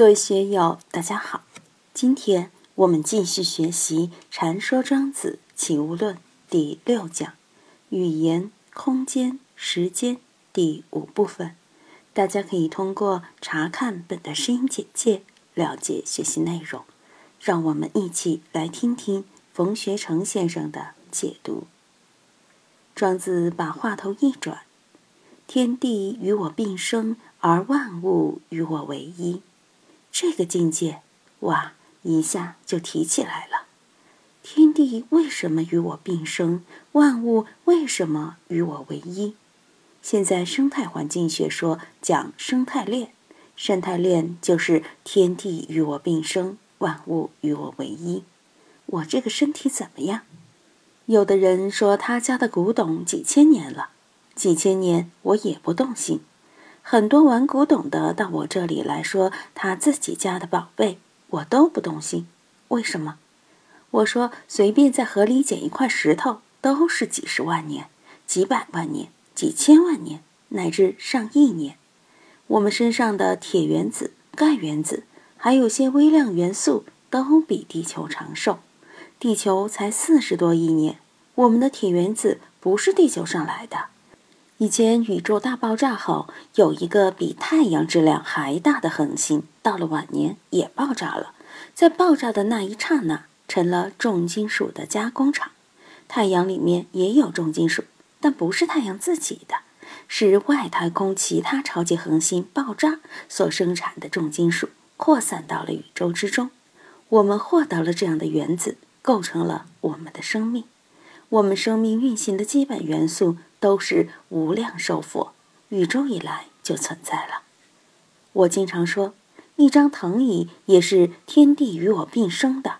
各位学友，大家好。今天我们继续学习《禅说庄子齐物论》第六讲“语言、空间、时间”第五部分。大家可以通过查看本的声音简介了解学习内容。让我们一起来听听冯学成先生的解读。庄子把话头一转：“天地与我并生，而万物与我为一。”这个境界，哇，一下就提起来了。天地为什么与我并生？万物为什么与我为一？现在生态环境学说讲生态链，生态链就是天地与我并生，万物与我为一。我这个身体怎么样？有的人说他家的古董几千年了，几千年我也不动心。很多玩古董的到我这里来说，他自己家的宝贝，我都不动心。为什么？我说随便在河里捡一块石头，都是几十万年、几百万年、几千万年，乃至上亿年。我们身上的铁原子、钙原子，还有些微量元素，都比地球长寿。地球才四十多亿年，我们的铁原子不是地球上来的。以前宇宙大爆炸后，有一个比太阳质量还大的恒星，到了晚年也爆炸了。在爆炸的那一刹那，成了重金属的加工厂。太阳里面也有重金属，但不是太阳自己的，是外太空其他超级恒星爆炸所生产的重金属，扩散到了宇宙之中。我们获得了这样的原子，构成了我们的生命。我们生命运行的基本元素。都是无量寿佛，宇宙以来就存在了。我经常说，一张藤椅也是天地与我并生的。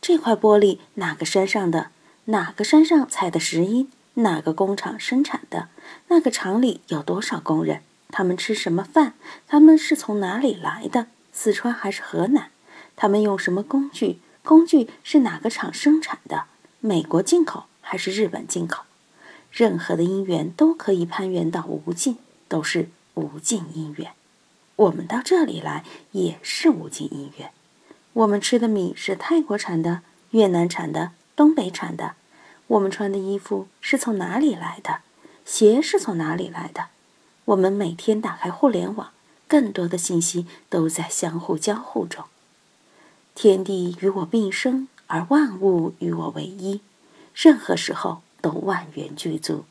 这块玻璃哪个山上的？哪个山上采的石英？哪个工厂生产的？那个厂里有多少工人？他们吃什么饭？他们是从哪里来的？四川还是河南？他们用什么工具？工具是哪个厂生产的？美国进口还是日本进口？任何的因缘都可以攀援到无尽，都是无尽因缘。我们到这里来也是无尽因缘。我们吃的米是泰国产的、越南产的、东北产的。我们穿的衣服是从哪里来的？鞋是从哪里来的？我们每天打开互联网，更多的信息都在相互交互中。天地与我并生，而万物与我为一。任何时候。都万缘具足。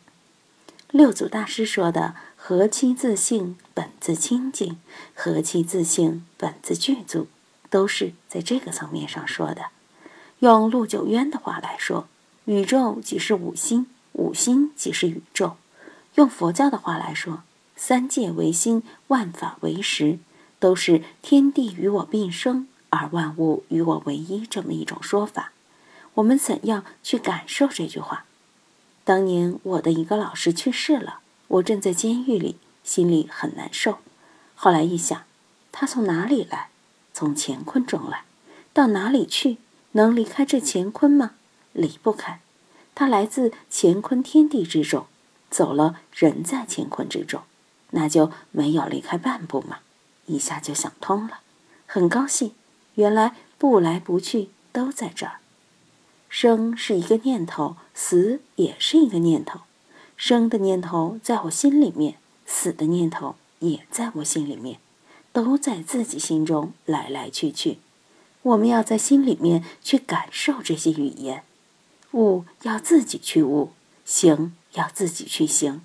六祖大师说的“何其自性，本自清净；何其自性，本自具足”，都是在这个层面上说的。用陆九渊的话来说，宇宙即是五心，五心即是宇宙。用佛教的话来说，三界为心，万法为识，都是天地与我并生，而万物与我为一这么一种说法。我们怎样去感受这句话？当年我的一个老师去世了，我正在监狱里，心里很难受。后来一想，他从哪里来？从乾坤中来，到哪里去？能离开这乾坤吗？离不开。他来自乾坤天地之中，走了，人在乾坤之中，那就没有离开半步嘛。一下就想通了，很高兴。原来不来不去都在这儿。生是一个念头，死也是一个念头。生的念头在我心里面，死的念头也在我心里面，都在自己心中来来去去。我们要在心里面去感受这些语言，悟要自己去悟，行要自己去行。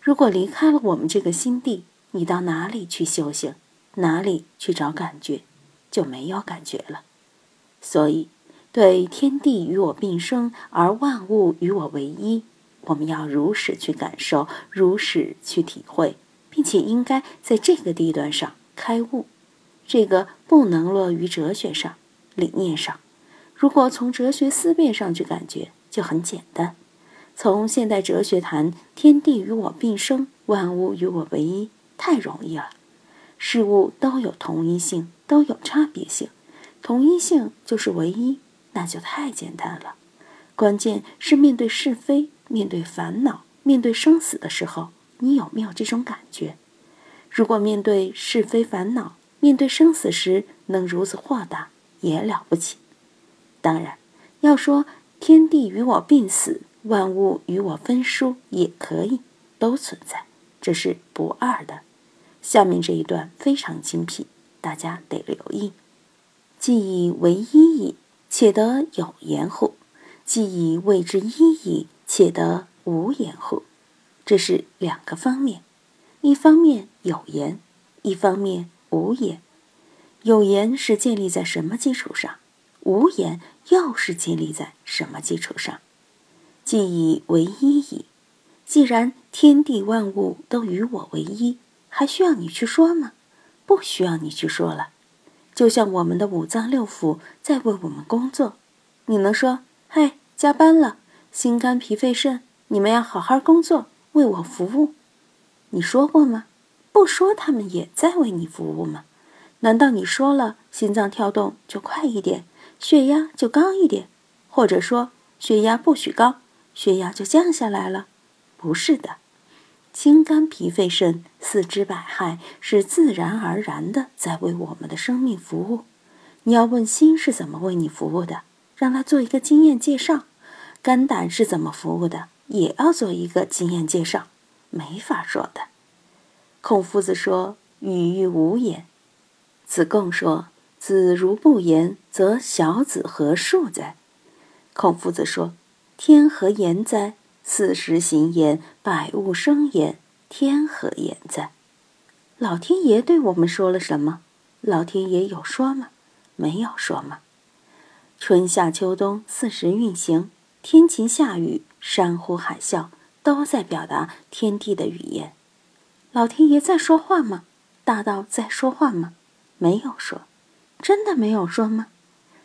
如果离开了我们这个心地，你到哪里去修行？哪里去找感觉？就没有感觉了。所以。对天地与我并生，而万物与我为一，我们要如实去感受，如实去体会，并且应该在这个地段上开悟。这个不能落于哲学上、理念上。如果从哲学思辨上去感觉，就很简单。从现代哲学谈天地与我并生，万物与我为一，太容易了。事物都有同一性，都有差别性，同一性就是唯一。那就太简单了，关键是面对是非、面对烦恼、面对生死的时候，你有没有这种感觉？如果面对是非烦恼，面对生死时能如此豁达，也了不起。当然，要说天地与我并死，万物与我分殊，也可以，都存在，这是不二的。下面这一段非常精辟，大家得留意。既以为一矣，且得有言乎？既以谓之一矣，且得无言乎？这是两个方面，一方面有言，一方面无言。有言是建立在什么基础上？无言又是建立在什么基础上？既以为一矣，既然天地万物都与我为一，还需要你去说吗？不需要你去说了。就像我们的五脏六腑在为我们工作，你能说：“嘿，加班了，心肝脾肺肾，你们要好好工作，为我服务。”你说过吗？不说，他们也在为你服务吗？难道你说了，心脏跳动就快一点？血压就高一点，或者说血压不许高，血压就降下来了，不是的。心肝脾肺肾四肢百骸是自然而然的在为我们的生命服务。你要问心是怎么为你服务的，让他做一个经验介绍；肝胆是怎么服务的，也要做一个经验介绍。没法说的。孔夫子说：“语欲无言。”子贡说。子如不言，则小子何述哉？孔夫子说：“天何言哉？四时行焉，百物生焉，天何言哉？”老天爷对我们说了什么？老天爷有说吗？没有说吗？春夏秋冬四时运行，天晴下雨，山呼海啸，都在表达天地的语言。老天爷在说话吗？大道在说话吗？没有说。真的没有说吗？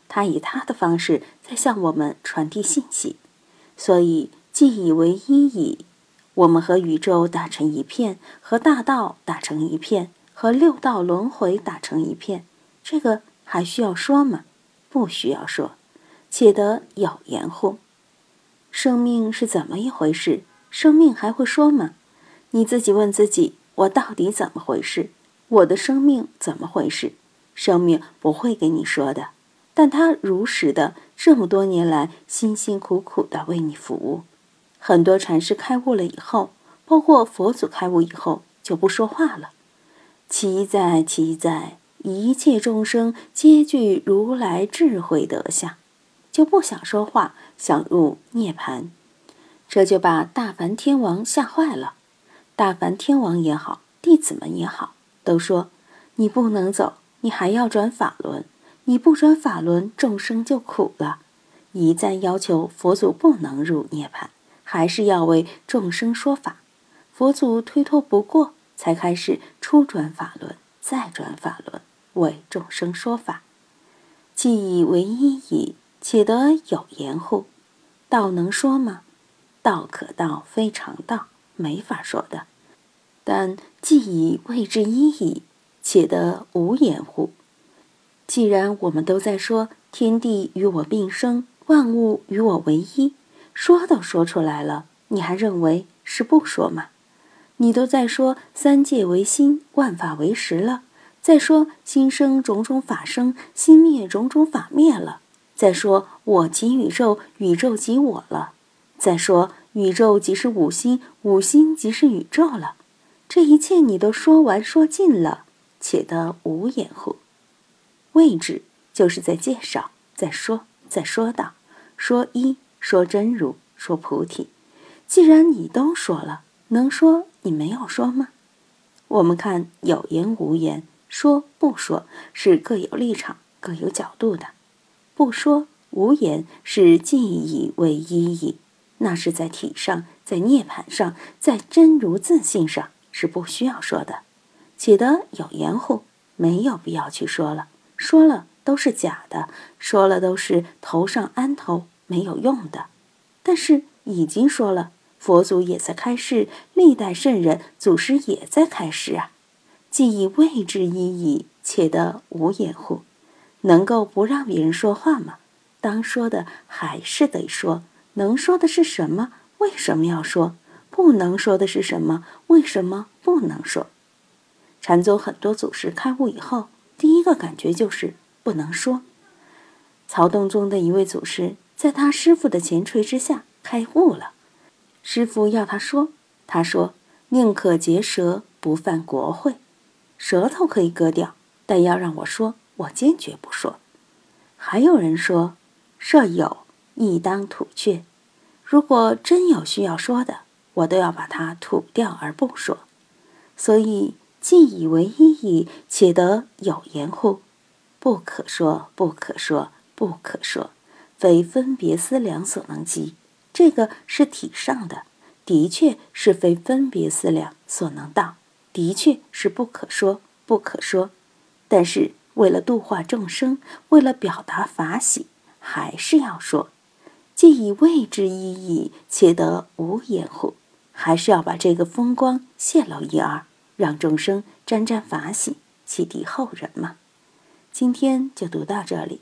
他以他的方式在向我们传递信息，所以既以为一矣。我们和宇宙打成一片，和大道打成一片，和六道轮回打成一片，这个还需要说吗？不需要说，且得有言乎？生命是怎么一回事？生命还会说吗？你自己问自己：我到底怎么回事？我的生命怎么回事？生命不会给你说的，但他如实的这么多年来辛辛苦苦的为你服务。很多禅师开悟了以后，包括佛祖开悟以后，就不说话了。其在其在，一切众生皆具如来智慧德相，就不想说话，想入涅盘。这就把大梵天王吓坏了。大梵天王也好，弟子们也好，都说你不能走。你还要转法轮，你不转法轮，众生就苦了。一再要求佛祖不能入涅槃，还是要为众生说法。佛祖推脱不过，才开始初转法轮，再转法轮，为众生说法。既以为一矣，且得有言乎？道能说吗？道可道，非常道，没法说的。但既以谓之一矣。且得无言乎？既然我们都在说天地与我并生，万物与我为一，说都说出来了，你还认为是不说吗？你都在说三界为心，万法为实了，再说心生种种法生，心灭种种法灭了，再说我即宇宙，宇宙即我了，再说宇宙即是五心，五心即是宇宙了，这一切你都说完说尽了。且得无言乎？位置就是在介绍，在说，在说道，说一，说真如，说菩提。既然你都说了，能说你没有说吗？我们看有言无言，说不说是各有立场、各有角度的。不说无言是既以为一矣，那是在体上，在涅盘上，在真如自信上是不需要说的。起得有言乎？没有必要去说了，说了都是假的，说了都是头上安头，没有用的。但是已经说了，佛祖也在开示，历代圣人祖师也在开示啊。既已谓之一矣，且得无掩护？能够不让别人说话吗？当说的还是得说。能说的是什么？为什么要说？不能说的是什么？为什么不能说？禅宗很多祖师开悟以后，第一个感觉就是不能说。曹洞宗的一位祖师在他师傅的前锤之下开悟了，师傅要他说，他说宁可结舌，不犯国讳。舌头可以割掉，但要让我说，我坚决不说。还有人说，舍友亦当吐却。如果真有需要说的，我都要把它吐掉而不说。所以，既以为一矣，且得有言乎？不可说，不可说，不可说，非分别思量所能及。这个是体上的，的确是非分别思量所能到。的确是不可说，不可说。但是为了度化众生，为了表达法喜，还是要说。既以谓之一矣，且得无言乎？还是要把这个风光泄露一二，让众生沾沾法喜，启迪后人嘛。今天就读到这里，